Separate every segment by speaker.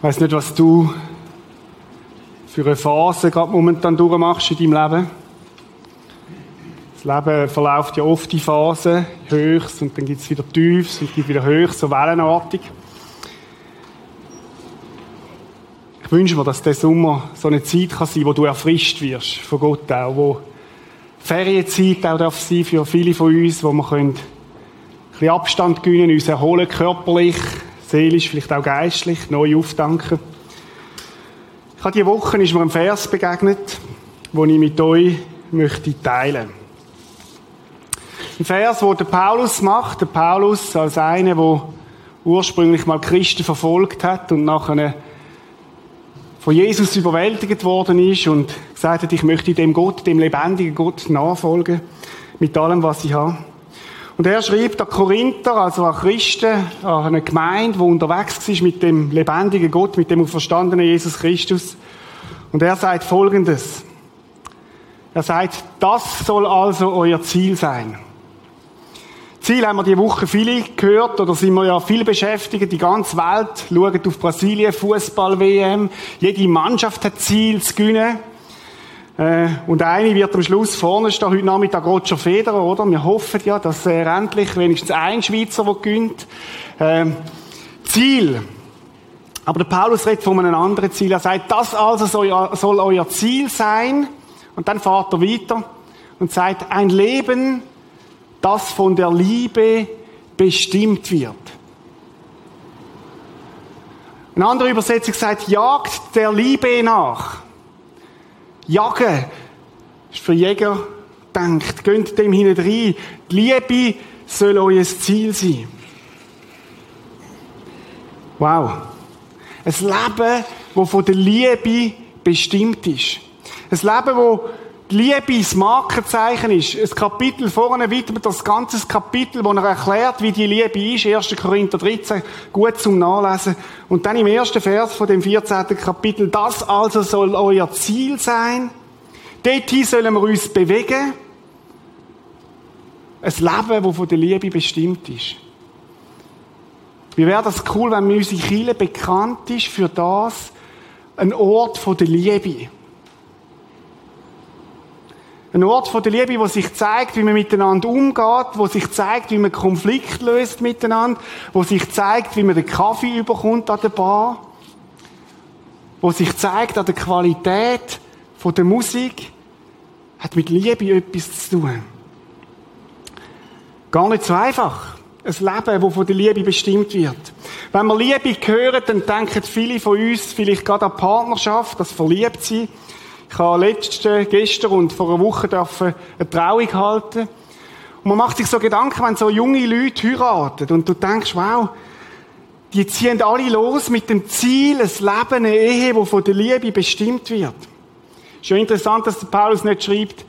Speaker 1: Ich weiss nicht, was du für eine Phase gerade momentan durchmachst in deinem Leben. Das Leben verläuft ja oft in Phasen, Höchst und dann gibt es wieder Tiefs und gibt wieder Höchst, so wellenartig. Ich wünsche mir, dass der Sommer so eine Zeit kann sein, wo du erfrischt wirst von Gott auch, wo Ferienzeit auch darf sein für viele von uns, wo wir können ein bisschen Abstand gewinnen, uns erholen, körperlich, seelisch, vielleicht auch geistlich, neu aufdanken. Ich habe diese Woche ist mir ein Vers begegnet, den ich mit euch möchte teilen. Ein Vers, wo der Paulus macht, der Paulus als einer, der ursprünglich mal Christen verfolgt hat und nachher von Jesus überwältigt worden ist und gesagt hat, ich möchte dem Gott, dem lebendigen Gott nachfolgen, mit allem, was ich habe. Und er schreibt an Korinther, also an Christen, an eine Gemeinde, die unterwegs war mit dem lebendigen Gott, mit dem auferstandenen Jesus Christus. Und er sagt Folgendes. Er sagt, das soll also euer Ziel sein. Ziel haben wir die Woche viele gehört, oder sind wir ja viel beschäftigt. Die ganze Welt schaut auf Brasilien, Fußball-WM. Jede Mannschaft hat Ziel zu gewinnen. Äh, und eine wird am Schluss vorne stehen, heute Nachmittag Roger Federer, oder? Wir hoffen ja, dass er endlich wenigstens ein Schweizer, der gewinnt. Ähm, Ziel. Aber der Paulus redet von einem anderen Ziel. Er sagt, das also soll, soll euer Ziel sein. Und dann fährt er weiter und sagt, ein Leben, das von der Liebe bestimmt wird. Eine andere Übersetzung sagt, jagt der Liebe nach. Jagen ist für Jäger denkt. Gönnt dem hinein. Die Liebe soll euer Ziel sein. Wow. Ein Leben, das von der Liebe bestimmt ist. Ein Leben, wo die Liebe das Markenzeichen ist. Ein Kapitel vorne widmet das ganze Kapitel, wo er erklärt, wie die Liebe ist. 1. Korinther 13, gut zum Nachlesen. Und dann im ersten Vers von dem 14. Kapitel, das also soll euer Ziel sein. Dorthin sollen wir uns bewegen. Ein Leben, das von der Liebe bestimmt ist. Wie wäre das cool, wenn unsere Kirche bekannt ist für das, ein Ort von der Liebe. Ein Ort von der Liebe, wo sich zeigt, wie man miteinander umgeht, wo sich zeigt, wie man Konflikt löst miteinander, wo sich zeigt, wie man den Kaffee überkommt an der Bar, wo sich zeigt an der Qualität von der Musik, hat mit Liebe etwas zu tun. Gar nicht so einfach. Ein Leben, das von der Liebe bestimmt wird. Wenn wir Liebe hören, dann denken viele von uns vielleicht gerade an Partnerschaft, das Verliebtsein. Ich habe letzte, gestern und vor einer Woche eine Trauung halten. Und man macht sich so Gedanken, wenn so junge Leute heiraten und du denkst, wow, die ziehen alle los mit dem Ziel, ein Leben, eine Ehe, die von der Liebe bestimmt wird. Ist ja interessant, dass der Paulus nicht schreibt,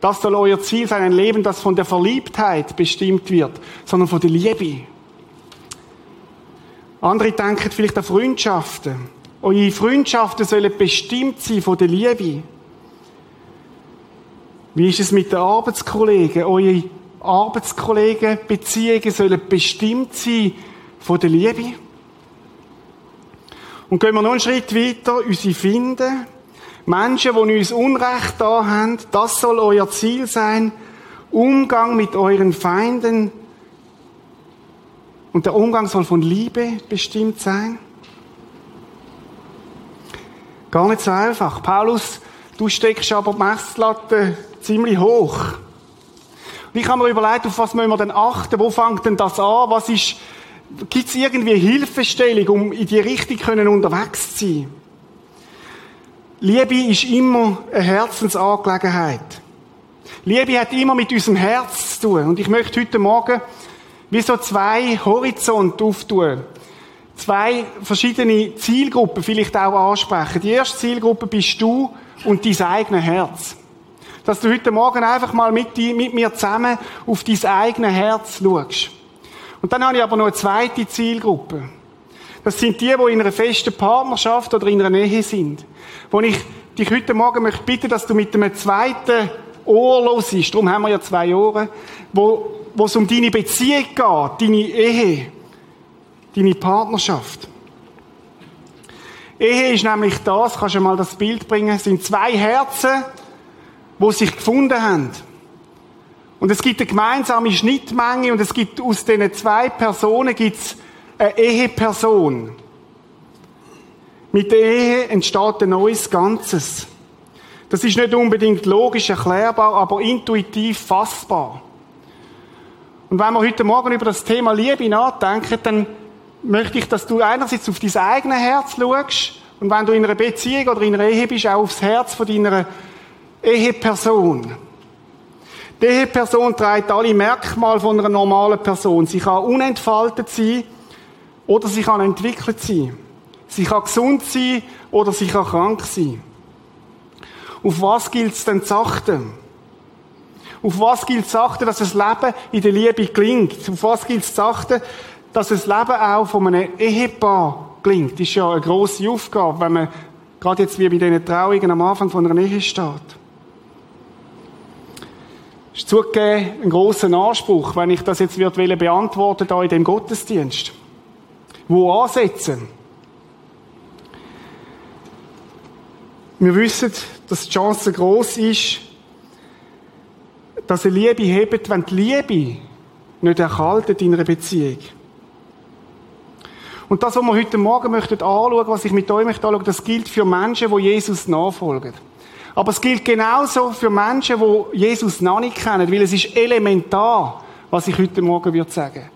Speaker 1: das soll euer Ziel sein, ein Leben, das von der Verliebtheit bestimmt wird, sondern von der Liebe. Andere denken vielleicht an Freundschaften. Eure Freundschaften sollen bestimmt sein von der Liebe. Wie ist es mit den Arbeitskollegen? Eure Arbeitskollegen-Beziehungen sollen bestimmt sein von der Liebe. Und gehen wir noch einen Schritt weiter, unsere Finden. Menschen, die uns Unrecht da haben, das soll euer Ziel sein. Umgang mit euren Feinden. Und der Umgang soll von Liebe bestimmt sein. Gar nicht so einfach. Paulus, du steckst aber die Messlatte ziemlich hoch. Und ich habe mir überlegt, auf was müssen wir denn achten? Wo fängt denn das an? Was ist, gibt es irgendwie Hilfestellung, um in die Richtung können unterwegs zu sein? Liebe ist immer eine Herzensangelegenheit. Liebe hat immer mit unserem Herz zu tun. Und ich möchte heute Morgen wie so zwei Horizonte auftun zwei verschiedene Zielgruppen vielleicht auch ansprechen. Die erste Zielgruppe bist du und dein eigenes Herz. Dass du heute Morgen einfach mal mit, die, mit mir zusammen auf dein eigenes Herz schaust. Und dann habe ich aber noch eine zweite Zielgruppe. Das sind die, die in einer festen Partnerschaft oder in einer Nähe sind. Wo ich dich heute Morgen möchte bitten, dass du mit einem zweiten Ohr los ist. Darum haben wir ja zwei Ohren. Wo, wo es um deine Beziehung geht, deine Ehe deine Partnerschaft. Ehe ist nämlich das, kannst du mal das Bild bringen, sind zwei Herzen, wo sich gefunden haben. Und es gibt eine gemeinsame Schnittmenge und es gibt aus diesen zwei Personen gibt's eine Eheperson. Mit der Ehe entsteht ein neues Ganzes. Das ist nicht unbedingt logisch erklärbar, aber intuitiv fassbar. Und wenn wir heute Morgen über das Thema Liebe nachdenken, dann möchte ich, dass du einerseits auf dein eigenes Herz schaust und wenn du in einer Beziehung oder in einer Ehe bist, auch aufs Herz von deiner Eheperson. Die Eheperson trägt alle Merkmale von einer normalen Person. Sie kann unentfaltet sein oder sie kann entwickelt sein. Sie kann gesund sein oder sie kann krank sein. Auf was gilt es denn zu achten? Auf was gilt es zu achten, dass das Leben in der Liebe gelingt? Auf was gilt es zu achten, dass das Leben auch von einem Ehepaar gelingt? Das ist ja eine grosse Aufgabe, wenn man gerade jetzt wie bei diesen Trauungen am Anfang von einer Ehe steht. Das ist zugegeben ein grosser Anspruch, wenn ich das jetzt würde beantworten da in dem Gottesdienst. Wo ansetzen? Wir wissen, dass die Chance groß ist, dass eine Liebe hebt, wenn die Liebe nicht erkaltet in einer Beziehung. Und das, was wir heute Morgen möchten anschauen, was ich mit euch möchte anschauen, das gilt für Menschen, die Jesus nachfolgen. Aber es gilt genauso für Menschen, die Jesus noch nicht kennen, weil es ist elementar, was ich heute Morgen würde sagen.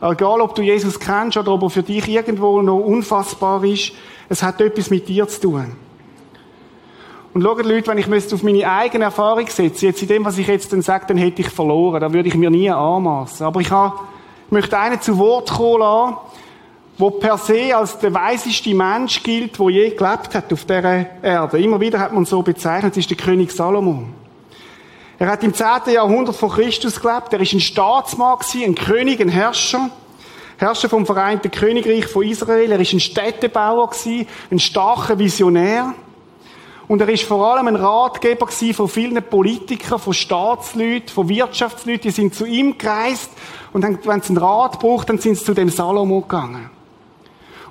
Speaker 1: Egal, ob du Jesus kennst oder ob er für dich irgendwo noch unfassbar ist, es hat etwas mit dir zu tun. Und schaut, Leute, wenn ich auf meine eigene Erfahrung setze, jetzt in dem, was ich jetzt dann sage, dann hätte ich verloren. Da würde ich mir nie anmaßen. Aber ich, habe, ich möchte einen zu Wort kommen lassen, der per se als der weiseste Mensch gilt, der je gelebt hat auf dieser Erde. Immer wieder hat man so bezeichnet, das ist der König Salomon. Er hat im 10. Jahrhundert vor Christus gelebt. Er ist ein Staatsmann, ein König, ein Herrscher. Herrscher vom Vereinten Königreich von Israel. Er ist ein Städtebauer, ein starker Visionär. Und er ist vor allem ein Ratgeber von vielen Politikern, von Staatsleuten, von Wirtschaftsleuten. Die sind zu ihm gereist und wenn sie einen Rat braucht, dann sind sie zu dem Salomo gegangen.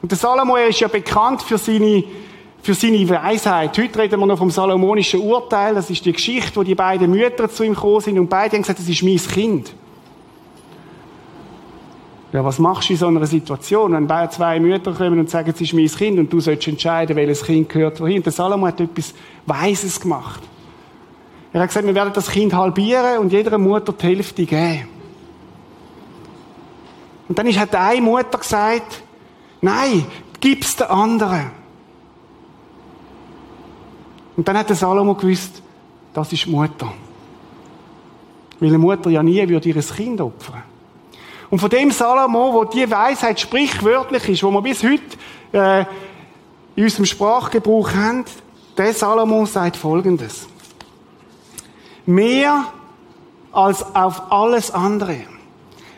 Speaker 1: Und der Salomo, er ist ja bekannt für seine, für seine Weisheit. Heute reden wir noch vom salomonischen Urteil. Das ist die Geschichte, wo die beiden Mütter zu ihm gekommen sind und beide haben gesagt, das ist mein Kind. Ja, was machst du in so einer Situation, wenn zwei Mütter kommen und sagen, es ist mein Kind und du sollst entscheiden, welches Kind gehört wohin? Der Salomo hat etwas Weises gemacht. Er hat gesagt, wir werden das Kind halbieren und jeder Mutter die Hälfte geben. Und dann hat eine Mutter gesagt, nein, gib's der anderen. Und dann hat der Salomo gewusst, das ist Mutter. Weil eine Mutter ja nie würde ihr Kind opfern. Und von dem Salomo, wo die Weisheit sprichwörtlich ist, wo wir bis heute äh, in unserem Sprachgebrauch haben, der Salomo sagt Folgendes. Mehr als auf alles andere.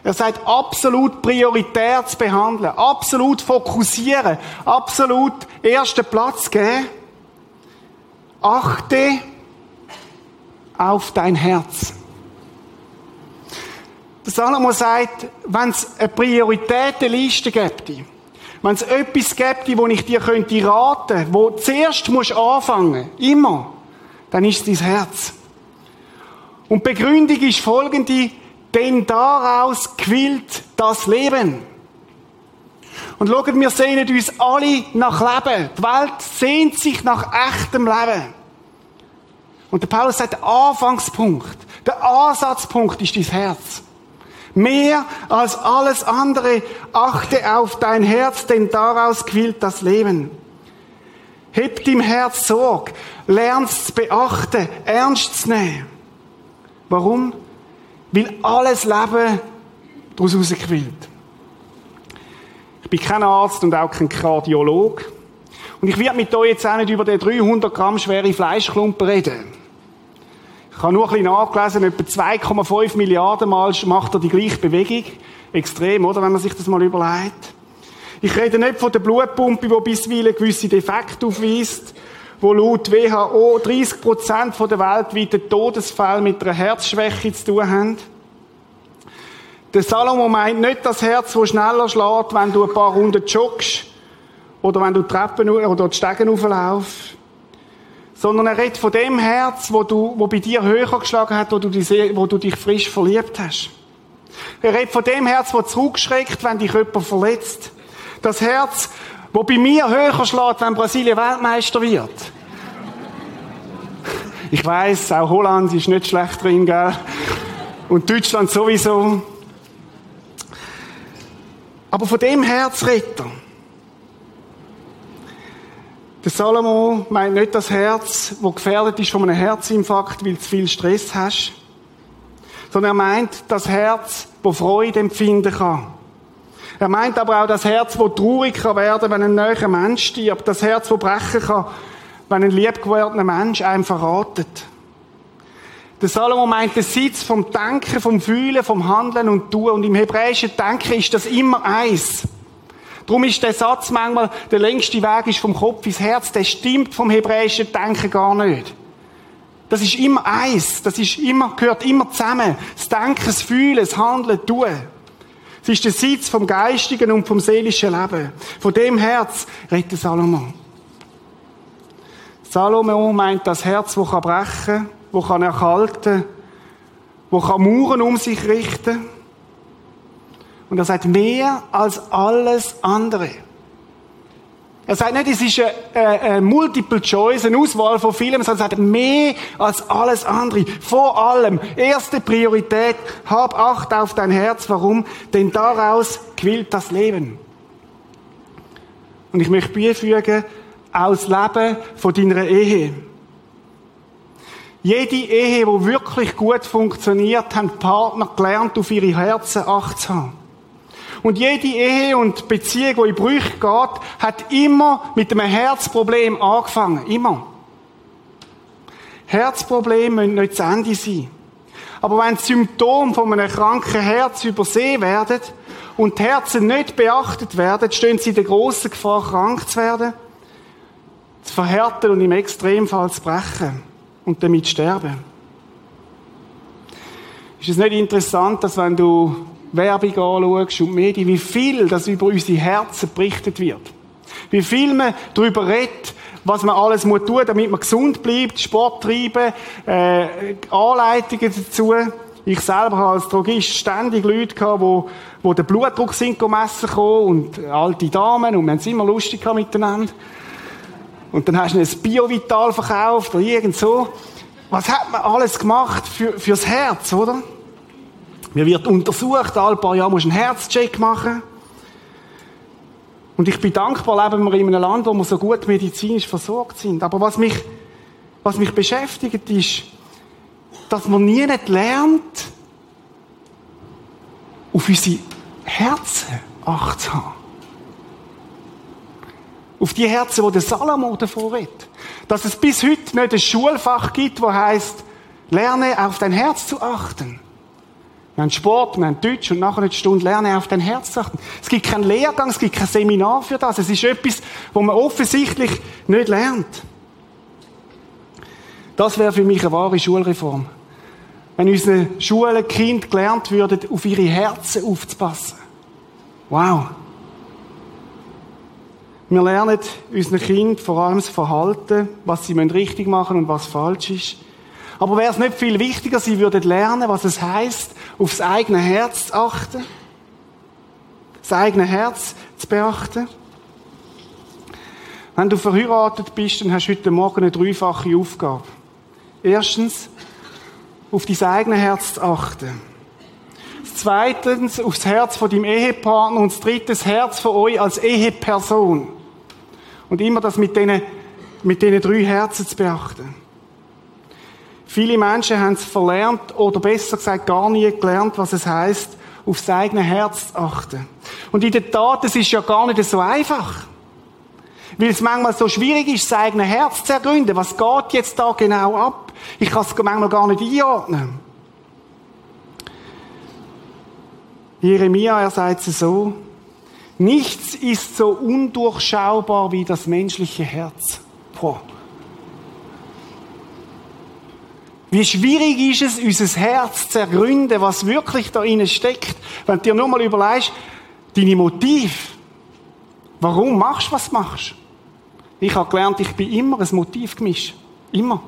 Speaker 1: Er sagt, absolut prioritär zu behandeln, absolut fokussieren, absolut ersten Platz geben. Achte auf dein Herz. Der Salomo sagt, wenn es eine Prioritätenliste gibt, wenn es etwas gibt, wo ich dir könnte raten, wo zuerst musst anfangen, immer, dann ist es dein Herz. Und die Begründung ist folgende, denn daraus quillt das Leben. Und schaut, wir sehnen uns alle nach Leben. Die Welt sehnt sich nach echtem Leben. Und der Paulus sagt, der Anfangspunkt, der Ansatzpunkt ist dein Herz. Mehr als alles andere achte auf dein Herz, denn daraus quillt das Leben. Heb im Herz Sorg, lernst zu beachten, ernst zu nehmen. Warum? Weil alles Leben daraus herausquillt. Ich bin kein Arzt und auch kein Kardiolog. Und ich werde mit euch jetzt auch nicht über den 300 Gramm schwere Fleischklumpen reden. Ich habe nur ein bisschen nachgelesen, etwa 2,5 Milliarden Mal macht er die gleiche Bewegung. Extrem, oder? Wenn man sich das mal überlegt. Ich rede nicht von der Blutpumpe, die bisweilen gewisse Defekte aufweist, wo laut WHO 30% der weltweiten Todesfälle mit einer Herzschwäche zu tun haben. Der Salomo meint nicht das Herz, das schneller schlägt, wenn du ein paar Runden joggst oder wenn du Treppen oder die Stegen hochlaufst, sondern er redet von dem Herz, wo, du, wo bei dir höher geschlagen hat, wo du, dich, wo du dich frisch verliebt hast. Er redet von dem Herz, wo zurückschreckt, wenn dich jemand verletzt. Das Herz, wo bei mir höher schlägt, wenn Brasilien Weltmeister wird. Ich weiß, auch Holland ist nicht schlecht drin, gell? Und Deutschland sowieso. Aber von dem Herz redet er. Der Salomo meint nicht das Herz, wo gefährdet ist von einem Herzinfarkt, weil du zu viel Stress hast, sondern er meint das Herz, wo Freude empfinden kann. Er meint aber auch das Herz, wo traurig kann werden, wenn ein neuer Mensch stirbt, das Herz, wo brechen kann, wenn ein liebgewordener Mensch einem verratet. Der Salomo meint den Sitz vom Denken, vom Fühlen, vom Handeln und Tun. Und im hebräischen Denken ist das immer eins. Darum ist der Satz manchmal, der längste Weg ist vom Kopf ins Herz, der stimmt vom hebräischen Denken gar nicht. Das ist immer eins. Das ist immer, gehört immer zusammen. Das Denken, das Fühlen, das Handeln, das Tun. Es ist der Sitz vom geistigen und vom seelischen Leben. Von dem Herz redet Salomo. Salomo meint das Herz, das kann brechen, das kann erkalten, das kann Mauern um sich richten. Und er sagt, mehr als alles andere. Er sagt nicht, es ist eine, eine Multiple Choice, eine Auswahl von Filmen, sondern er sagt, mehr als alles andere. Vor allem, erste Priorität, hab Acht auf dein Herz. Warum? Denn daraus quillt das Leben. Und ich möchte beifügen, aus Leben von deiner Ehe. Jede Ehe, die wirklich gut funktioniert, haben die Partner gelernt, auf ihre Herzen Acht zu haben. Und jede Ehe und Beziehung, die in Brüche geht, hat immer mit einem Herzproblem angefangen. Immer. Herzprobleme müssen nicht zu Ende sein. Aber wenn die Symptome von einem kranken Herz übersehen werden und die Herzen nicht beachtet werden, stehen sie in der grossen Gefahr, krank zu werden, zu verhärten und im Extremfall zu brechen und damit sterben. Ist es nicht interessant, dass wenn du Werbung anschaust und Medien, wie viel das über unsere Herzen berichtet wird. Wie viel man darüber redet, was man alles muss tun, damit man gesund bleibt, Sport treiben, äh, Anleitungen dazu. Ich selber habe als Drogist ständig Leute gehabt, wo, wo den Blutdruck sind messen kommen und alte Damen und wir haben es immer lustig miteinander. Und dann hast du ein Biovital verkauft oder irgend so. Was hat man alles gemacht für, fürs Herz, oder? Mir wird untersucht, alle paar Jahre musst du einen Herzcheck machen. Und ich bin dankbar, leben wir in einem Land, wo wir so gut medizinisch versorgt sind. Aber was mich, was mich beschäftigt, ist, dass man nie nicht lernt, auf unsere Herzen Acht zu haben. Auf die Herzen, die der Salomo davor redet. Dass es bis heute nicht ein Schulfach gibt, wo heißt, lerne auf dein Herz zu achten. Wir haben Sport, wir haben Deutsch und nachher eine Stunde lernen auf dein Herz achten. Es gibt keinen Lehrgang, es gibt kein Seminar für das. Es ist etwas, wo man offensichtlich nicht lernt. Das wäre für mich eine wahre Schulreform. Wenn unsere Schulen Kind gelernt würden, auf ihre Herzen aufzupassen. Wow. Wir lernen unseren Kind vor allem das Verhalten, was sie richtig machen und was falsch ist. Aber wäre es nicht viel wichtiger, sie würden lernen, was es heißt, aufs eigene Herz zu achten? Das eigene Herz zu beachten? Wenn du verheiratet bist, dann hast du heute Morgen eine dreifache Aufgabe. Erstens, auf dein eigene Herz zu achten. Zweitens, aufs Herz von deinem Ehepartner. Und das dritte, das Herz von euch als Eheperson. Und immer das mit diesen, mit diesen drei Herzen zu beachten. Viele Menschen haben es verlernt oder besser gesagt gar nie gelernt, was es heißt, auf sein eigenes Herz zu achten. Und in der Tat, es ist ja gar nicht so einfach. Weil es manchmal so schwierig ist, sein eigenes Herz zu ergründen. Was geht jetzt da genau ab? Ich kann es manchmal gar nicht einordnen. Jeremia, er sagt es so, nichts ist so undurchschaubar wie das menschliche Herz. Boah. Wie schwierig ist es, unser Herz zu ergründen, was wirklich da innen steckt. Wenn du dir nur mal überlegst, deine Motiv. Warum machst du, was du machst? Ich habe gelernt, ich bin immer ein Motiv gemischt. Immer.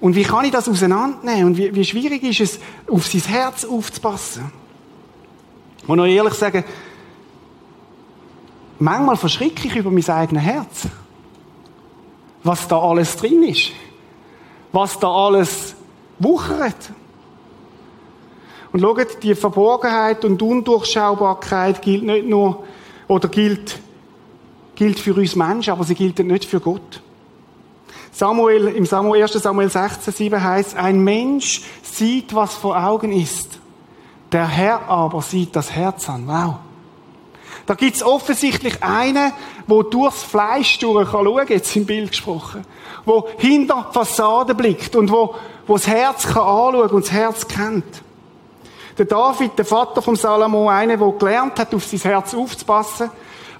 Speaker 1: Und wie kann ich das auseinandernehmen? Und wie, wie schwierig ist es, auf sein Herz aufzupassen? Ich muss noch ehrlich sagen, manchmal verschrecke ich über mein eigenes Herz. Was da alles drin ist. Was da alles wuchert. Und schaut, die Verborgenheit und Undurchschaubarkeit gilt nicht nur, oder gilt, gilt für uns Menschen, aber sie gilt nicht für Gott. Samuel, im Samuel, 1. Samuel 16, 7 heißt, ein Mensch sieht, was vor Augen ist. Der Herr aber sieht das Herz an. Wow. Da gibt's offensichtlich einen, wo durchs Fleisch durch kann schauen, jetzt im Bild gesprochen, wo hinter die Fassade blickt und wo, wo das Herz kann anschauen und das Herz kennt. Der David, der Vater vom Salomo, einer, der gelernt hat, auf sein Herz aufzupassen,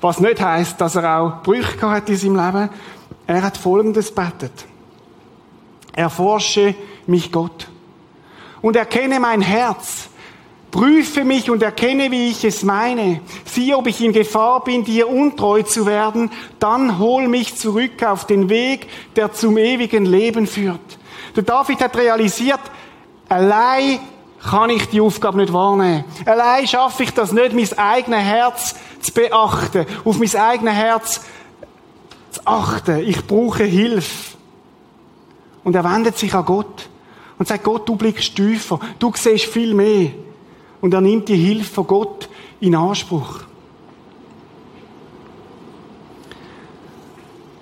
Speaker 1: was nicht heißt, dass er auch Brüche hat in seinem Leben. Er hat Folgendes betet. Erforsche mich Gott und erkenne mein Herz Prüfe mich und erkenne, wie ich es meine. Sieh, ob ich in Gefahr bin, dir untreu zu werden. Dann hol mich zurück auf den Weg, der zum ewigen Leben führt. Der David hat realisiert, allein kann ich die Aufgabe nicht wahrnehmen. Allein schaffe ich das nicht, mein eigenes Herz zu beachten, auf mein eigenes Herz zu achten. Ich brauche Hilfe. Und er wendet sich an Gott und sagt, Gott, du blickst tiefer, du siehst viel mehr und er nimmt die Hilfe von Gott in Anspruch.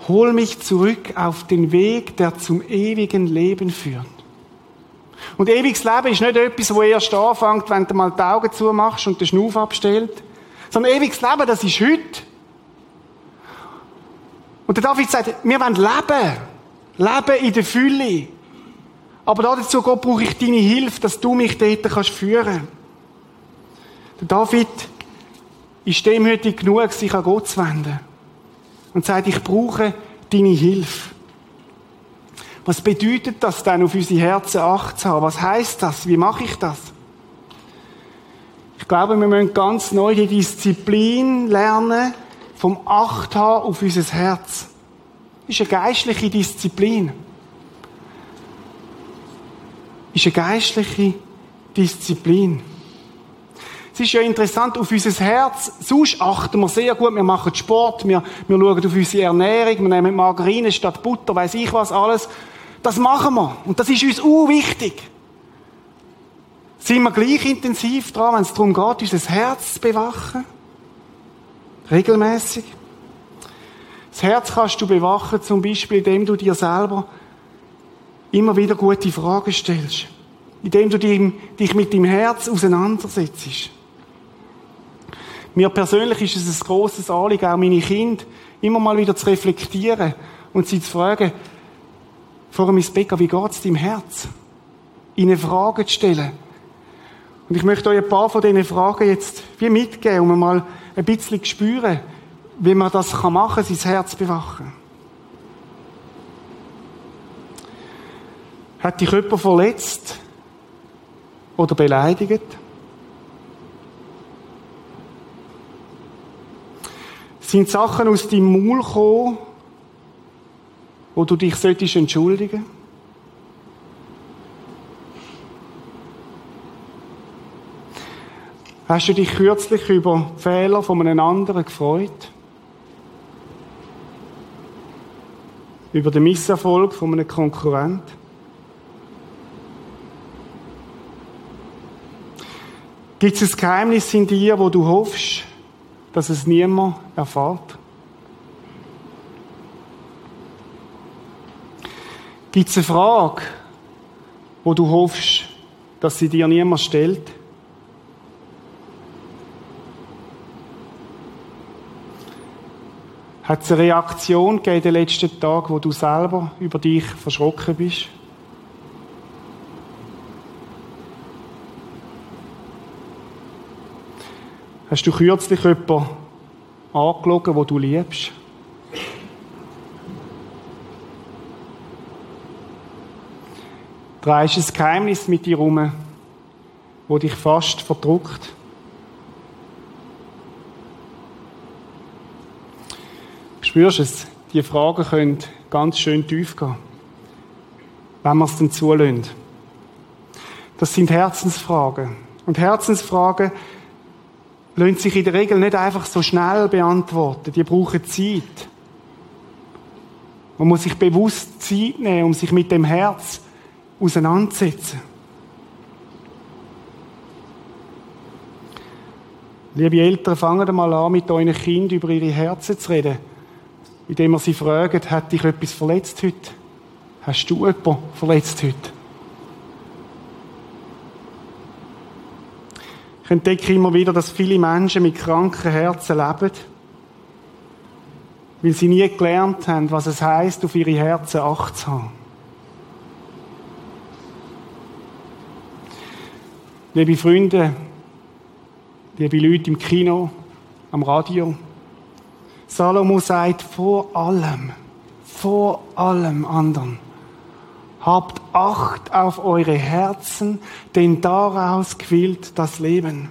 Speaker 1: Hol mich zurück auf den Weg, der zum ewigen Leben führt. Und ewiges Leben ist nicht etwas, wo erst anfängt, wenn du mal die Augen zumachst und den Schnuff abstellt. Sondern ewiges Leben, das ist heute. Und der David sagt, wir wollen leben. Leben in der Fülle. Aber dazu, Gott, brauche ich deine Hilfe, dass du mich dort führen kannst. David ist demütig genug, sich an Gott zu wenden. Und sagt, ich brauche deine Hilfe. Was bedeutet das dann, auf unsere Herzen Acht zu haben? Was heißt das? Wie mache ich das? Ich glaube, wir müssen ganz neu die Disziplin lernen, vom Acht haben auf unser Herz. Das ist eine geistliche Disziplin. Das ist eine geistliche Disziplin. Es ist ja interessant, auf unser Herz, sonst achten wir sehr gut, wir machen Sport, wir, wir schauen auf unsere Ernährung, wir nehmen Margarine statt Butter, weiß ich was alles. Das machen wir. Und das ist uns urwichtig. Sind wir gleich intensiv dran, wenn es darum geht, unser Herz zu bewachen? Regelmäßig. Das Herz kannst du bewachen, zum Beispiel, indem du dir selber immer wieder gute Fragen stellst. Indem du dich mit deinem Herz auseinandersetzt. Mir persönlich ist es ein grosses Anliegen, auch meine Kinder immer mal wieder zu reflektieren und sie zu fragen, vor dem Bäcker, wie geht's deinem Herz? Ihnen Fragen zu stellen. Und ich möchte euch ein paar von diesen Fragen jetzt wie mitgeben, um mal ein bisschen zu spüren, wie man das machen kann, sein Herz bewachen. Hat dich jemand verletzt oder beleidigt? Sind Sachen aus deinem Maul gekommen, wo du dich solltest entschuldigen Hast du dich kürzlich über Fehler von einem anderen gefreut? Über den Misserfolg von einem Konkurrent? Gibt es ein Geheimnis in dir, wo du hoffst, dass es niemand erfährt? Gibt es eine Frage, wo du hoffst, dass sie dir niemand stellt? Hat es eine Reaktion gegeben in den letzten Tagen, wo du selber über dich verschrocken bist? Hast du kürzlich jemanden angelogen, wo du liebst? Drehst ein Geheimnis mit dir herum, wo dich fast verdruckt? Spürst du es? Die Fragen können ganz schön tief gehen. Wenn wir es dann zulassen. Das sind Herzensfragen. Und Herzensfragen lassen sich in der Regel nicht einfach so schnell beantworten. Die brauchen Zeit. Man muss sich bewusst Zeit nehmen, um sich mit dem Herz auseinanderzusetzen. Liebe Eltern, fangen mal an, mit euren Kindern über ihre Herzen zu reden. Indem ihr sie fragt, hat dich etwas verletzt heute? Hast du jemanden verletzt heute? Ich entdecke immer wieder, dass viele Menschen mit kranken Herzen leben, weil sie nie gelernt haben, was es heißt, auf ihre Herzen Acht zu haben. Liebe Freunde, liebe Leute im Kino, am Radio, Salomo sagt vor allem, vor allem anderen, Habt Acht auf eure Herzen, denn daraus quillt das Leben.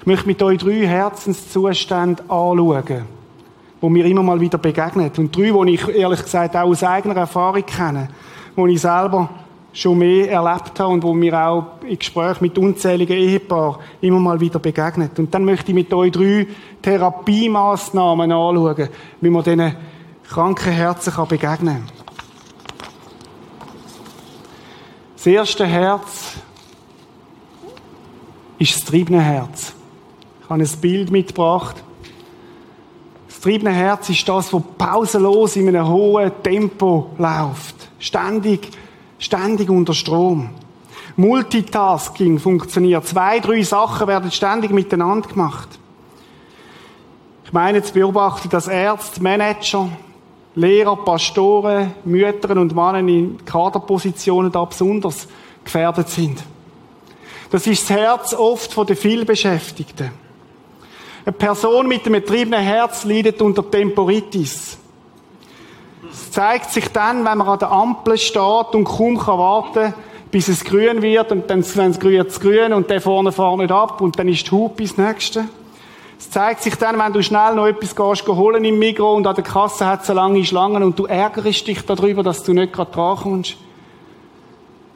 Speaker 1: Ich möchte mit euch drei Herzenszustände anschauen, wo mir immer mal wieder begegnet. Und drei, die ich ehrlich gesagt auch aus eigener Erfahrung kenne, wo ich selber schon mehr erlebt habe und wo mir auch in Gesprächen mit unzähligen Ehepaaren immer mal wieder begegnet. Und dann möchte ich mit euch drei Therapiemaßnahmen anschauen, wie man diesen kranken Herzen kann begegnen kann. Das erste Herz ist das triebene Herz. Ich habe ein Bild mitgebracht. Das triebene Herz ist das, das pausenlos in einem hohen Tempo läuft. Ständig, ständig unter Strom. Multitasking funktioniert. Zwei, drei Sachen werden ständig miteinander gemacht. Ich meine zu beobachten, dass Ärzte, Manager, Lehrer, Pastoren, Mütter und Männer in Kaderpositionen da besonders gefährdet sind. Das ist das Herz oft von den vielbeschäftigten. Eine Person mit einem betriebenen Herz leidet unter Temporitis. Es zeigt sich dann, wenn man an der Ampel steht und kaum kann warten bis es grün wird und dann, wenn es grün grün und der vorne fährt nicht ab und dann ist die Hupe das Nächste. Es zeigt sich dann, wenn du schnell noch etwas gehst, holen im Mikro und an der Kasse hat es eine lange Schlangen und du ärgerst dich darüber, dass du nicht gerade drankommst.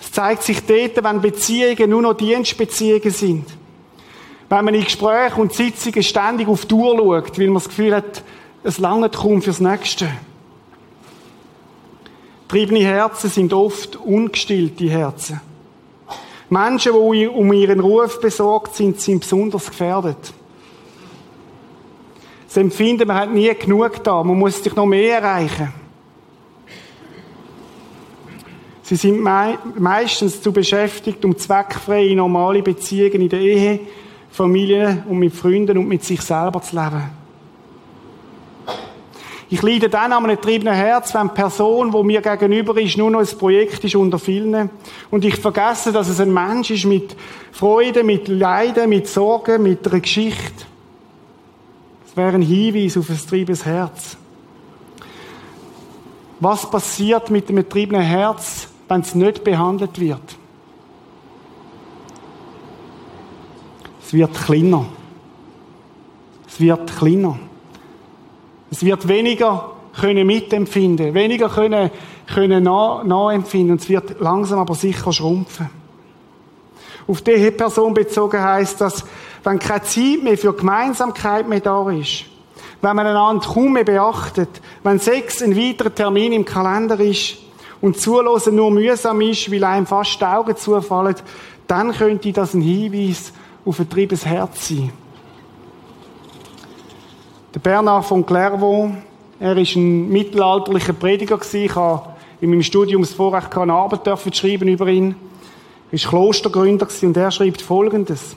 Speaker 1: Es zeigt sich dort, wenn Beziehungen nur noch Dienstbeziehungen sind. Wenn man in Gesprächen und Sitzungen ständig auf die Uhr schaut, weil man das Gefühl hat, es lange kaum fürs Nächste. Triebene Herzen sind oft ungestillte Herzen. Menschen, die um ihren Ruf besorgt sind, sind besonders gefährdet. Das Empfinden, man hat nie genug da, man muss sich noch mehr erreichen. Sie sind mei meistens zu beschäftigt, um zweckfreie, normale Beziehungen in der Ehe, Familie und mit Freunden und mit sich selber zu leben. Ich leide dann an einem getriebenen Herz, wenn die Person, die mir gegenüber ist, nur noch ein Projekt ist unter vielen. Und ich vergesse, dass es ein Mensch ist mit Freude, mit Leiden, mit Sorgen, mit einer Geschichte wäre ein Hinweis auf ein triebendes Herz. Was passiert mit dem betriebenen Herz, wenn es nicht behandelt wird? Es wird kleiner. Es wird kleiner. Es wird weniger können mitempfinden, weniger können, können nachempfinden und es wird langsam aber sicher schrumpfen. Auf diese Person bezogen heißt das, wenn keine Zeit mehr für Gemeinsamkeit mehr da ist, wenn man einander kaum mehr beachtet, wenn Sex ein weiterer Termin im Kalender ist und Zuhören nur mühsam ist, weil einem fast die Augen zufallen, dann könnte das ein Hinweis auf ein triebes Herz sein. Der Bernard von Clairvaux, er ist ein mittelalterlicher Prediger Ich habe in meinem Studium das Vorrecht eine Arbeit dürfen schreiben über ihn. War Klostergründer und er schreibt Folgendes.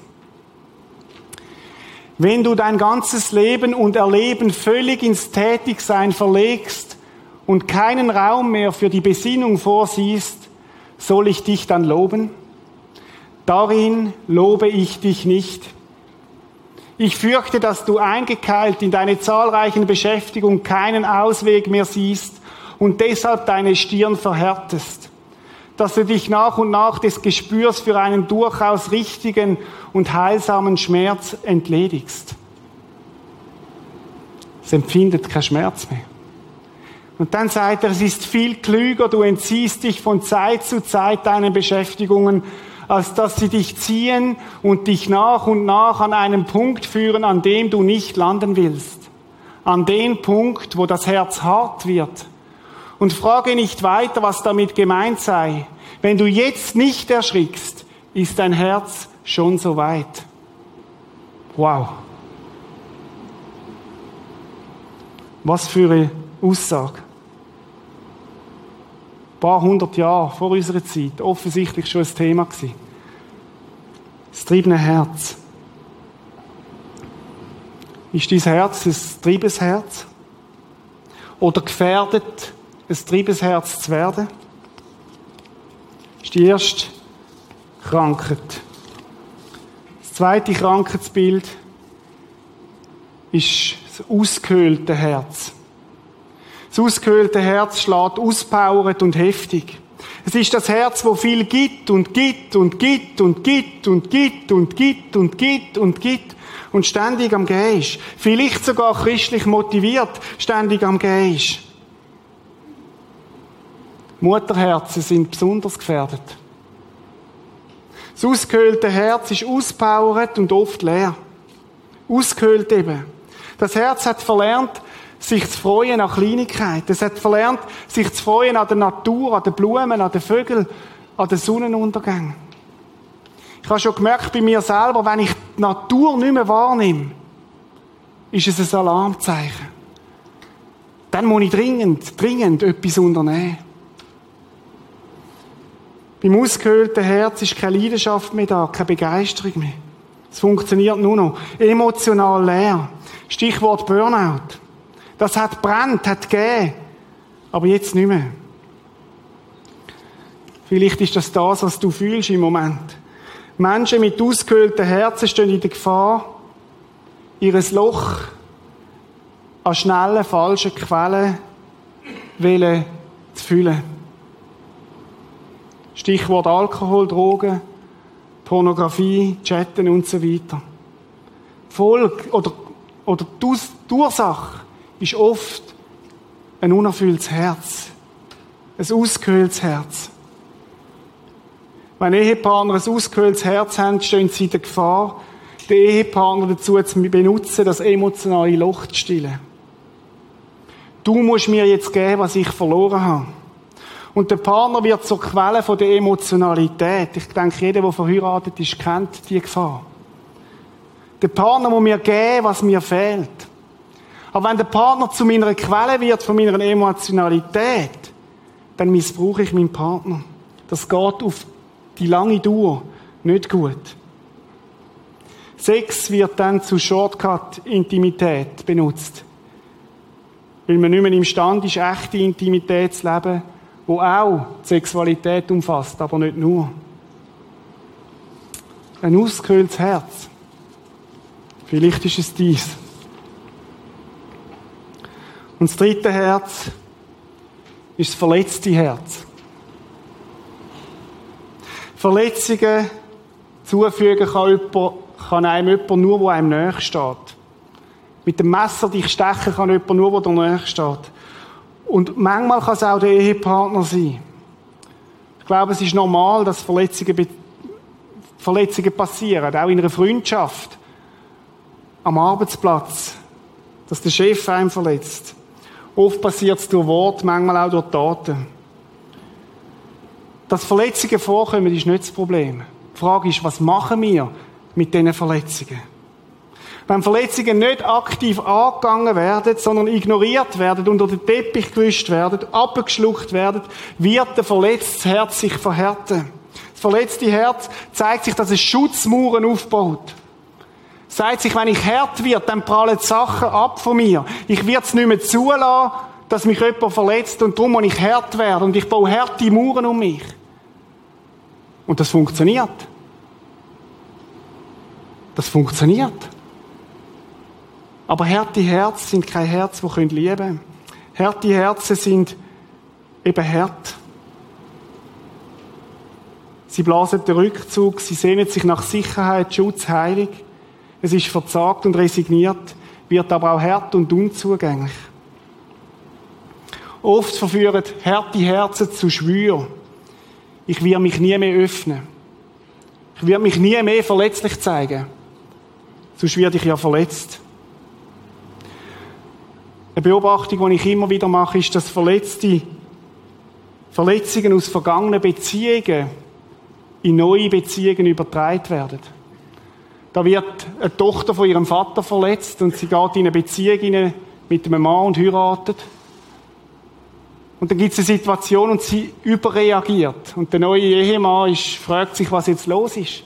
Speaker 1: Wenn du dein ganzes Leben und Erleben völlig ins Tätigsein verlegst und keinen Raum mehr für die Besinnung vorsiehst, soll ich dich dann loben? Darin lobe ich dich nicht. Ich fürchte, dass du eingekeilt in deine zahlreichen Beschäftigungen keinen Ausweg mehr siehst und deshalb deine Stirn verhärtest dass du dich nach und nach des Gespürs für einen durchaus richtigen und heilsamen Schmerz entledigst. Es empfindet keinen Schmerz mehr. Und dann sagt er, es ist viel klüger, du entziehst dich von Zeit zu Zeit deinen Beschäftigungen, als dass sie dich ziehen und dich nach und nach an einen Punkt führen, an dem du nicht landen willst. An den Punkt, wo das Herz hart wird. Und frage nicht weiter, was damit gemeint sei. Wenn du jetzt nicht erschrickst, ist dein Herz schon so weit. Wow. Was für eine Aussage. Ein paar hundert Jahre vor unserer Zeit, offensichtlich schon ein Thema gewesen. Das triebende Herz. Ist dein Herz ein Triebesherz? Oder gefährdet, ein Triebesherz zu werden? Ist die erste Krankheit. Das zweite Krankheitsbild ist das ausgehöhlte Herz. Das ausgehöhlte Herz schlägt auspowert und heftig. Es ist das Herz, wo viel gibt und gibt und gibt und gibt und gibt und gibt und gibt und gibt und ständig am Gehen ist. Vielleicht sogar christlich motiviert, ständig am Gehen ist. Mutterherzen sind besonders gefährdet. Das ausgehöhlte Herz ist auspowert und oft leer. Ausgehöhlt eben. Das Herz hat verlernt, sich zu freuen an Kleinigkeiten. Es hat verlernt, sich zu freuen an der Natur, an den Blumen, an den Vögeln, an den Sonnenuntergängen. Ich habe schon gemerkt bei mir selber, wenn ich die Natur nicht mehr wahrnehme, ist es ein Alarmzeichen. Dann muss ich dringend, dringend etwas unternehmen. Beim ausgehöhlten Herz ist keine Leidenschaft mehr da, keine Begeisterung mehr. Es funktioniert nur noch. Emotional leer. Stichwort Burnout. Das hat brennt, hat gegeben. Aber jetzt nicht mehr. Vielleicht ist das das, was du fühlst im Moment. Menschen mit ausgehöhlten Herzen stehen in der Gefahr, ihres Loch an schnellen, falschen Quellen zu füllen. Stichwort Alkohol, Drogen, Pornografie, Chatten und so weiter. Folge oder, oder die Ursache ist oft ein unerfülltes Herz. Ein ausgehöhltes Herz. Wenn Ehepartner ein ausgehöhltes Herz haben, stehen sie in der Gefahr, den Ehepartner dazu zu benutzen, das emotionale Loch zu stillen. Du musst mir jetzt geben, was ich verloren habe. Und der Partner wird zur Quelle von der Emotionalität. Ich denke, jeder, der verheiratet ist, kennt die Gefahr. Der Partner muss mir geben, was mir fehlt. Aber wenn der Partner zu meiner Quelle wird von meiner Emotionalität, dann missbrauche ich meinen Partner. Das geht auf die lange Dauer nicht gut. Sex wird dann zu Shortcut-Intimität benutzt. Weil man nicht mehr imstande ist, echte Intimität zu leben wo auch die Sexualität umfasst, aber nicht nur. Ein ausgekühltes Herz. Vielleicht ist es dies. Und das dritte Herz ist das verletzte Herz. Verletzungen zufügen kann, jemand, kann einem jemand nur, wo einem näher steht. Mit dem Messer dich stechen kann jemand nur, wo dir näher steht. Und manchmal kann es auch der Ehepartner sein. Ich glaube, es ist normal, dass Verletzungen, Verletzungen passieren, auch in einer Freundschaft, am Arbeitsplatz, dass der Chef einen verletzt. Oft passiert es durch Wort, manchmal auch durch Taten. Dass Verletzungen vorkommen, ist nicht das Problem. Die Frage ist, was machen wir mit diesen Verletzungen? Wenn Verletzungen nicht aktiv angegangen werden, sondern ignoriert werden, unter den Teppich gewischt werden, abgeschluckt werden, wird der verletzte Herz sich verhärten. Das verletzte Herz zeigt sich, dass es Schutzmuren aufbaut. Zeigt sich, wenn ich hart wird, dann prallen die Sachen ab von mir. Ich werde es nicht mehr zulassen, dass mich jemand verletzt und darum muss ich hart werden und ich baue harte Muren um mich. Und das funktioniert. Das funktioniert. Aber harte Herzen sind kein Herz, das lieben können. Harte Herzen sind eben hart. Sie blasen den Rückzug, sie sehnen sich nach Sicherheit, Schutz, Heilung. Es ist verzagt und resigniert. wird aber auch hart und unzugänglich. Oft verführen harte Herzen zu Schwür. Ich werde mich nie mehr öffnen. Ich werde mich nie mehr verletzlich zeigen. Sonst werde ich ja verletzt. Eine Beobachtung, die ich immer wieder mache, ist, dass verletzte Verletzungen aus vergangenen Beziehungen in neue Beziehungen übertragen werden. Da wird eine Tochter von ihrem Vater verletzt und sie geht in eine Beziehung mit einem Mann und heiratet. Und dann gibt es eine Situation und sie überreagiert. Und der neue Ehemann ist, fragt sich, was jetzt los ist.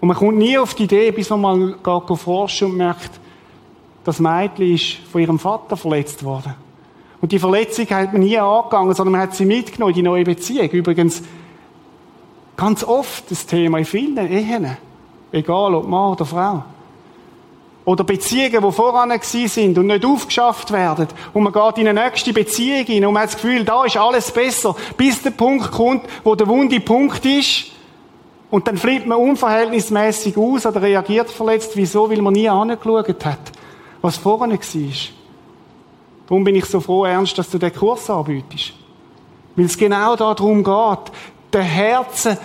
Speaker 1: Und man kommt nie auf die Idee, bis man mal geht und merkt, das Mädchen ist von ihrem Vater verletzt worden. Und die Verletzung hat man nie angegangen, sondern man hat sie mitgenommen in die neue Beziehung. Übrigens, ganz oft das Thema in vielen Ehen. Egal, ob Mann oder Frau. Oder Beziehungen, die voran sind und nicht aufgeschafft werden. Und man geht in eine nächste Beziehung hin und man hat das Gefühl, da ist alles besser, bis der Punkt kommt, wo der wunde Punkt ist. Und dann flippt man unverhältnismäßig aus oder reagiert verletzt. Wieso? Weil man nie angeschaut hat, was voran war. Darum bin ich so froh, Ernst, dass du den Kurs anbietest. Weil es genau darum geht, den Herzen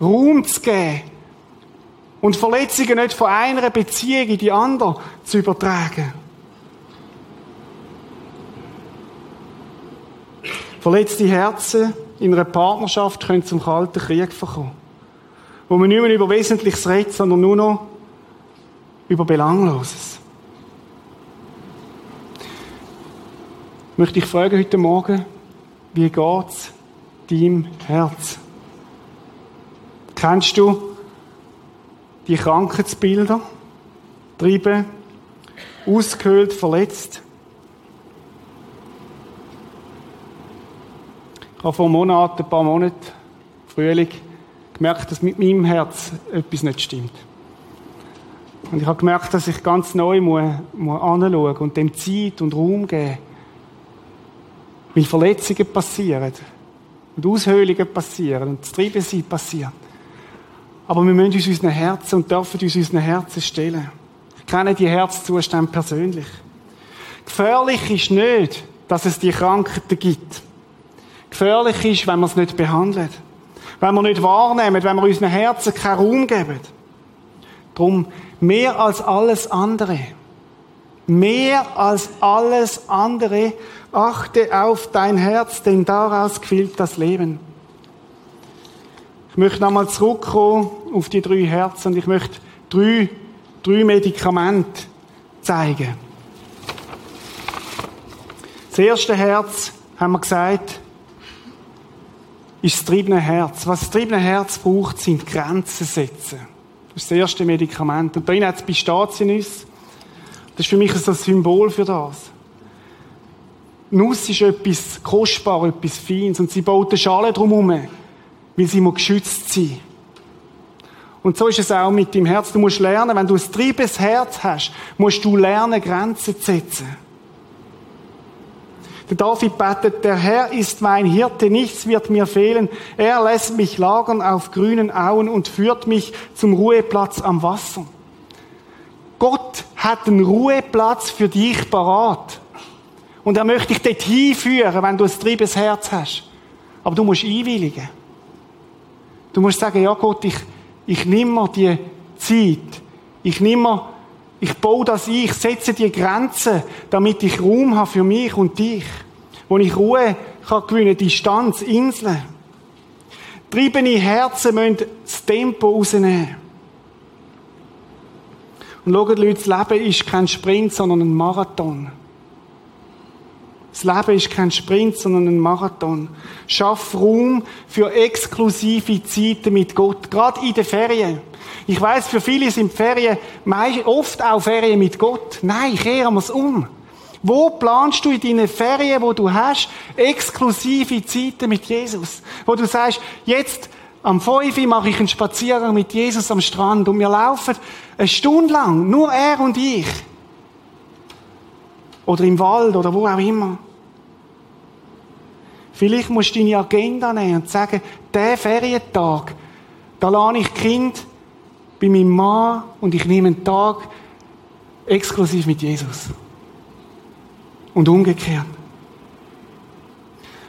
Speaker 1: Raum zu geben und Verletzungen nicht von einer Beziehung in die andere zu übertragen. Verletzte Herzen in einer Partnerschaft können zum Kalten Krieg verkommen. Wo man nicht mehr über Wesentliches redet, sondern nur noch über Belangloses. Möchte ich fragen heute Morgen, wie geht's deinem Herz? Kennst du die Krankheitsbilder, treiben, ausgehöhlt, verletzt. Ich habe vor Monaten, ein paar Monaten, Frühling, gemerkt, dass mit meinem Herz etwas nicht stimmt. Und ich habe gemerkt, dass ich ganz neu muss, muss anschauen und dem Zeit und Raum geben. Weil Verletzungen passieren. Und Aushöhlungen passieren. Und das Treibensein passiert. Aber wir müssen uns unseren Herzen und dürfen uns unseren Herzen stellen. Ich kenne die Herzzustände persönlich. Gefährlich ist nicht, dass es die Krankheiten gibt. Gefährlich ist, wenn wir es nicht behandeln. Wenn wir nicht wahrnehmen, wenn wir unseren Herzen keinen Raum geben. Drum mehr als alles andere. Mehr als alles andere achte auf dein Herz, denn daraus quillt das Leben. Ich möchte nochmal zurückkommen auf die drei Herzen und ich möchte drei, drei Medikamente zeigen. Das erste Herz, haben wir gesagt, ist das triebene Herz. Was das triebene Herz braucht, sind Grenzen setzen. Das ist das erste Medikament. Und da hat es Pistaziennüsse. Das ist für mich ein Symbol für das. Nuss ist etwas kostbar, etwas Feines und sie baut eine Schale drumherum weil sie muss geschützt sein. Und so ist es auch mit dem Herz. Du musst lernen, wenn du ein triebes Herz hast, musst du lernen, Grenzen zu setzen. Der David betet, der Herr ist mein Hirte, nichts wird mir fehlen. Er lässt mich lagern auf grünen Auen und führt mich zum Ruheplatz am Wasser. Gott hat einen Ruheplatz für dich parat. Und er möchte dich dort hinführen, wenn du ein triebes Herz hast. Aber du musst einwilligen. Du musst sagen, ja Gott, ich, ich nehme mir die Zeit. Ich nehme mir, ich baue das ein, ich setze die Grenzen, damit ich Raum habe für mich und dich. Wo ich Ruhe kann gewinnen, Distanz, Inseln. Triebene Herzen müssen das Tempo rausnehmen. Und schaut, Leute, das Leben ist kein Sprint, sondern ein Marathon. Das Leben ist kein Sprint, sondern ein Marathon. Schaff Raum für exklusive Zeiten mit Gott, gerade in den Ferien. Ich weiß, für viele sind Ferien oft auch Ferien mit Gott. Nein, kehren wir es um. Wo planst du in deinen Ferien, wo du hast, exklusive Zeiten mit Jesus? Wo du sagst, jetzt am 5 Uhr mache ich einen Spaziergang mit Jesus am Strand und wir laufen eine Stunde lang, nur er und ich. Oder im Wald oder wo auch immer. Vielleicht musst du deine Agenda nehmen und sagen, der Ferientag, da lade ich Kind bei meinem Mann und ich nehme einen Tag exklusiv mit Jesus. Und umgekehrt.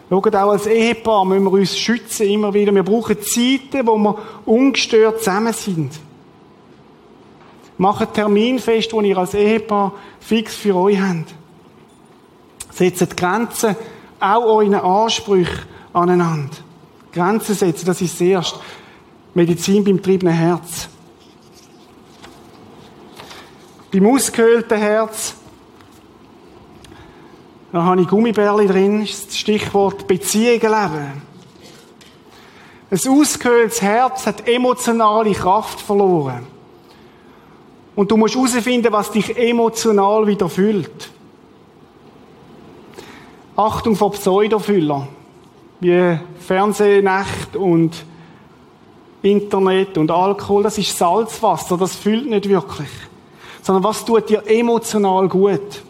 Speaker 1: Schaut, auch als Ehepaar müssen wir uns schützen, immer wieder. Wir brauchen Zeiten, wo wir ungestört zusammen sind. Macht Termin fest, den ihr als Ehepaar fix für euch habt. Setzt Grenzen, auch euren Ansprüchen aneinander. Grenzen setzen, das ist das Erste. Medizin beim triebenen Herz. Beim ausgehöhlten Herz, da habe ich Gummibärli drin, das Stichwort Beziehungen leben. Ein ausgehöhltes Herz hat emotionale Kraft verloren. Und du musst herausfinden, was dich emotional wieder füllt. Achtung vor Pseudofüller, wie Fernsehnacht und Internet und Alkohol, das ist Salzwasser, das füllt nicht wirklich. Sondern was tut dir emotional gut?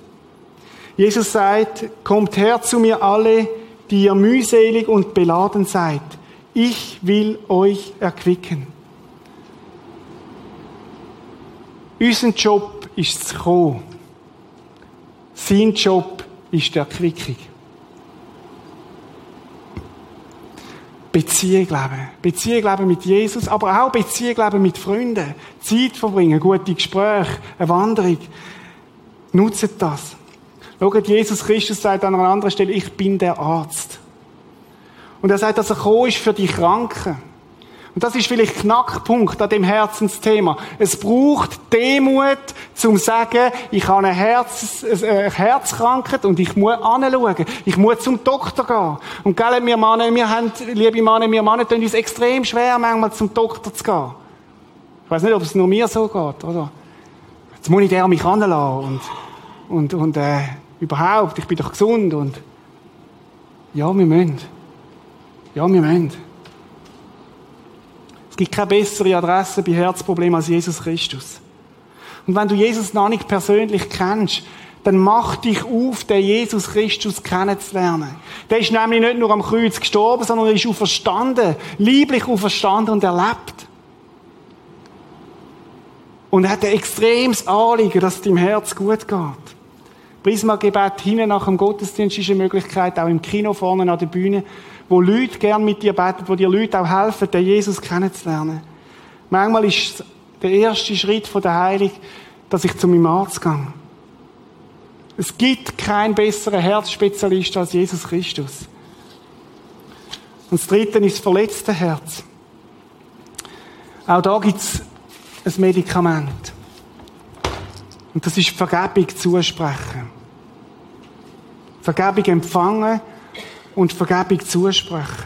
Speaker 1: Jesus sagt, kommt her zu mir alle, die ihr mühselig und beladen seid. Ich will euch erquicken. Unser Job ist zu kommen. Sein Job ist die Erquickung. Beziehung leben. Beziehung leben mit Jesus, aber auch Beziehung leben mit Freunden. Zeit verbringen, gute Gespräche, eine Wanderung. Nutzt das. Schaut, Jesus Christus sagt an einer anderen Stelle, ich bin der Arzt. Und er sagt, dass er gekommen ist für die Kranken. Und das ist vielleicht Knackpunkt an dem Herzensthema. Es braucht Demut, zum sagen, ich habe eine, Herz, eine Herzkrankheit und ich muss anschauen. Ich muss zum Doktor gehen. Und gell, wir Männer, wir haben, liebe Männer, wir Männer tun uns extrem schwer, manchmal zum Doktor zu gehen. Ich weiß nicht, ob es nur mir so geht, oder? Jetzt muss ich der mich anlassen und, und, und, äh, überhaupt, ich bin doch gesund und, ja, wir müssen. Ja, wir müssen gibt keine bessere Adresse bei Herzproblemen als Jesus Christus. Und wenn du Jesus noch nicht persönlich kennst, dann mach dich auf, den Jesus Christus kennenzulernen. Der ist nämlich nicht nur am Kreuz gestorben, sondern er ist auferstanden, lieblich auferstanden und erlebt. Und er hat ein extremes Anliegen, dass es deinem Herz gut geht. Prisma-Gebet hinten nach dem Gottesdienst ist eine Möglichkeit, auch im Kino vorne an der Bühne wo Leute gern mit dir beten, wo dir Leute auch helfen, den Jesus kennenzulernen. Manchmal ist der erste Schritt von der Heilung, dass ich zu meinem Arzt gehe. Es gibt keinen besseren Herzspezialist als Jesus Christus. Und das dritte ist das verletzte Herz. Auch da gibt es ein Medikament. Und das ist Vergebung zusprechen. Vergebung empfangen und Vergebung zusprechen.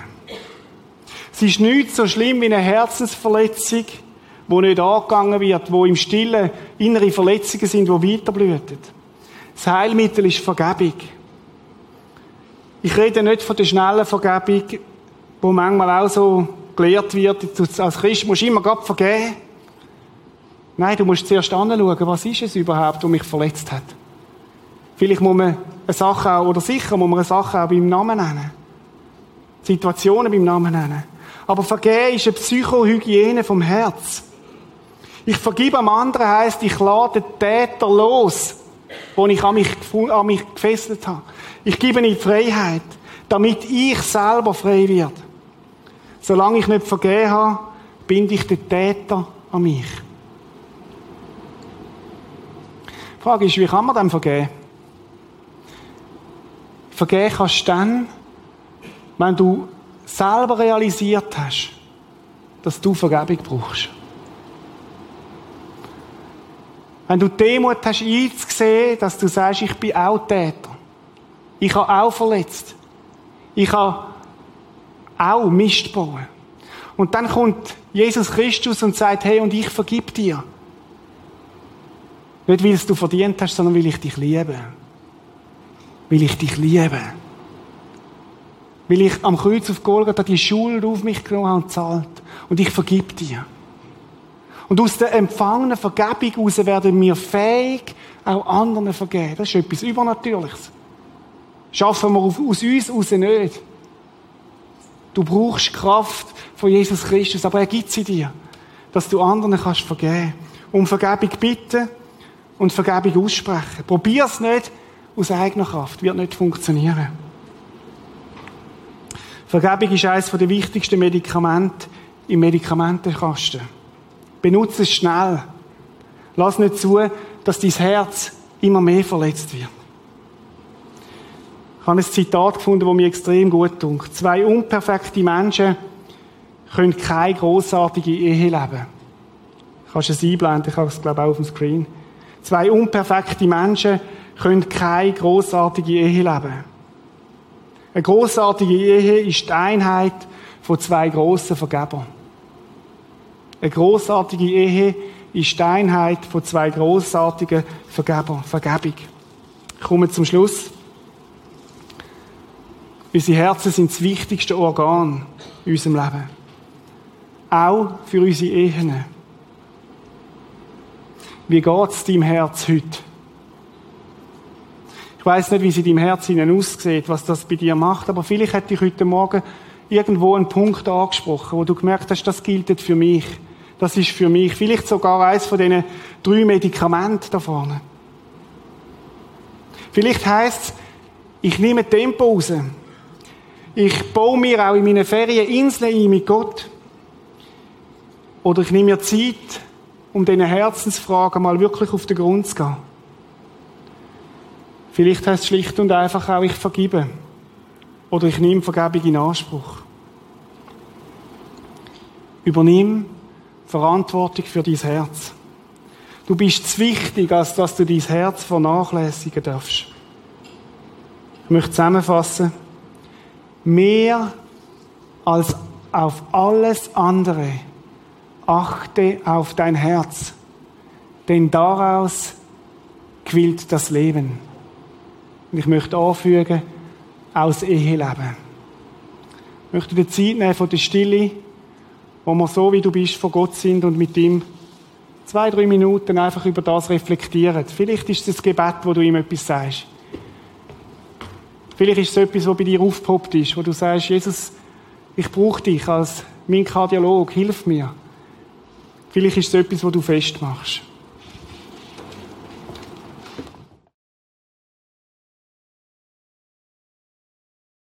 Speaker 1: Es ist nicht so schlimm wie eine Herzensverletzung, wo nicht angegangen wird, wo im Stillen innere Verletzungen sind, die weiterblüten. Das Heilmittel ist Vergebung. Ich rede nicht von der schnellen Vergebung, wo manchmal auch so gelehrt wird, als Christ musst du immer Gott vergeben. Nein, du musst zuerst anschauen, was ist es überhaupt, was mich verletzt hat. Vielleicht muss man eine Sache auch, oder sicher muss man eine Sache auch beim Namen nennen. Situationen beim Namen nennen. Aber vergeben ist eine Psychohygiene vom Herz. Ich vergib am anderen heisst, ich lade den Täter los, wo ich an mich, an mich gefesselt habe. Ich gebe ihm Freiheit, damit ich selber frei werde. Solange ich nicht vergeben habe, binde ich den Täter an mich. Die Frage ist, wie kann man dem vergeben? Vergeben kannst du dann, wenn du selber realisiert hast, dass du Vergebung brauchst. Wenn du Demut hast, einzusehen, dass du sagst, ich bin auch Täter. Ich habe auch verletzt. Ich habe auch Mist gebaut. Und dann kommt Jesus Christus und sagt, hey, und ich vergib dir. Nicht, weil es du verdient hast, sondern weil ich dich liebe weil ich dich liebe. Weil ich am Kreuz auf Golgatha die Schuld auf mich genommen habe und zahlt. Und ich vergib dir. Und aus der empfangenen Vergebung heraus werden wir fähig, auch anderen vergeben. Das ist etwas Übernatürliches. Schaffen wir aus uns heraus nicht. Du brauchst Kraft von Jesus Christus, aber er gibt sie dir. dass du anderen kannst vergeben. Um Vergebung bitten und Vergebung aussprechen. Probier es nicht aus eigener Kraft. Wird nicht funktionieren. Vergebung ist eines der wichtigsten Medikamente im Medikamentenkasten. Benutze es schnell. Lass nicht zu, dass dein Herz immer mehr verletzt wird. Ich habe ein Zitat gefunden, das mir extrem gut tut. Zwei unperfekte Menschen können keine großartige Ehe leben. Kannst du es einblenden? Ich habe es, glaube ich, auch auf dem Screen. Zwei unperfekte Menschen können keine großartige Ehe leben. Eine großartige Ehe ist die Einheit von zwei grossen Vergebern. Eine großartige Ehe ist die Einheit von zwei großartigen Vergebern. Vergebung. Ich komme zum Schluss. Unsere Herzen sind das wichtigste Organ in unserem Leben. Auch für unsere Ehen. Wie geht es deinem Herz heute? Ich weiß nicht, wie es in deinem Herz aussieht, was das bei dir macht, aber vielleicht hätte ich heute Morgen irgendwo einen Punkt angesprochen, wo du gemerkt hast, das gilt für mich. Das ist für mich. Vielleicht sogar eins von diesen drei Medikamenten da vorne. Vielleicht heisst es, ich nehme Tempo raus. Ich baue mir auch in meinen Ferien Inseln ein mit Gott. Oder ich nehme mir Zeit, um diesen Herzensfragen mal wirklich auf den Grund zu gehen. Vielleicht heißt es schlicht und einfach auch, ich vergibe. Oder ich nehme Vergebung in Anspruch. Übernimm Verantwortung für dein Herz. Du bist zu wichtig, als dass du dein Herz vernachlässigen darfst. Ich möchte zusammenfassen mehr als auf alles andere achte auf dein Herz, denn daraus quillt das Leben. Und ich möchte anfügen, aus Eheleben. Ich möchte die Zeit nehmen von der Stille, wo wir so wie du bist vor Gott sind und mit ihm zwei, drei Minuten einfach über das reflektieren. Vielleicht ist es das Gebet, wo du ihm etwas sagst. Vielleicht ist es etwas, was bei dir aufgepoppt ist, wo du sagst, Jesus, ich brauche dich als mein Kardiolog, hilf mir. Vielleicht ist es etwas, wo du festmachst.